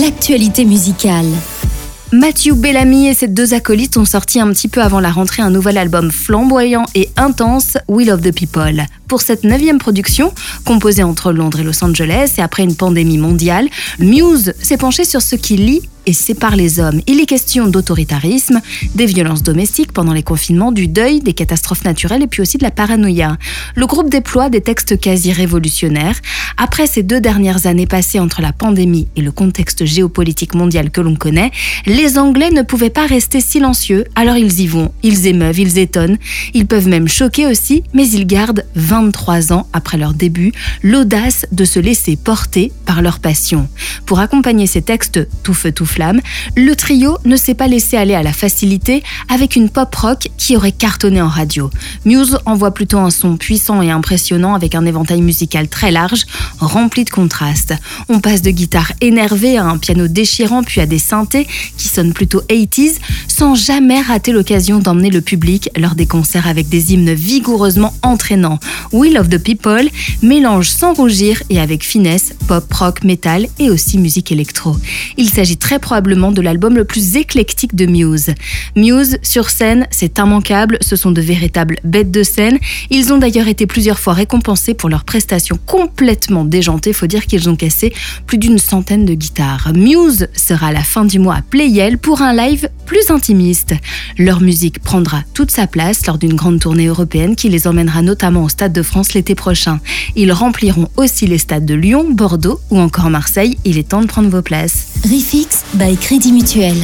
l'actualité musicale. Matthew Bellamy et ses deux acolytes ont sorti un petit peu avant la rentrée un nouvel album flamboyant et intense, Will of the People. Pour cette neuvième production, composée entre Londres et Los Angeles et après une pandémie mondiale, Muse s'est penché sur ce qui lie et sépare les hommes. Il est question d'autoritarisme, des violences domestiques pendant les confinements, du deuil, des catastrophes naturelles et puis aussi de la paranoïa. Le groupe déploie des textes quasi révolutionnaires. Après ces deux dernières années passées entre la pandémie et le contexte géopolitique mondial que l'on connaît, les Anglais ne pouvaient pas rester silencieux, alors ils y vont, ils émeuvent, ils étonnent, ils peuvent même choquer aussi, mais ils gardent 23 ans après leur début l'audace de se laisser porter par leur passion. Pour accompagner ces textes tout feu tout le trio ne s'est pas laissé aller à la facilité avec une pop rock qui aurait cartonné en radio. Muse envoie plutôt un son puissant et impressionnant avec un éventail musical très large, rempli de contrastes. On passe de guitare énervée à un piano déchirant puis à des synthés qui sonnent plutôt 80s sans jamais rater l'occasion d'emmener le public lors des concerts avec des hymnes vigoureusement entraînants. Will of the People mélange sans rougir et avec finesse pop, rock, metal et aussi musique électro. Il s'agit très probablement de l'album le plus éclectique de Muse. Muse, sur scène, c'est immanquable, ce sont de véritables bêtes de scène. Ils ont d'ailleurs été plusieurs fois récompensés pour leurs prestations complètement déjantées, faut dire qu'ils ont cassé plus d'une centaine de guitares. Muse sera à la fin du mois à Playel pour un live plus intimiste. Leur musique prendra toute sa place lors d'une grande tournée européenne qui les emmènera notamment au Stade de France l'été prochain. Ils rempliront aussi les stades de Lyon, Bordeaux ou encore Marseille. Il est temps de prendre vos places. Refix by Crédit Mutuel.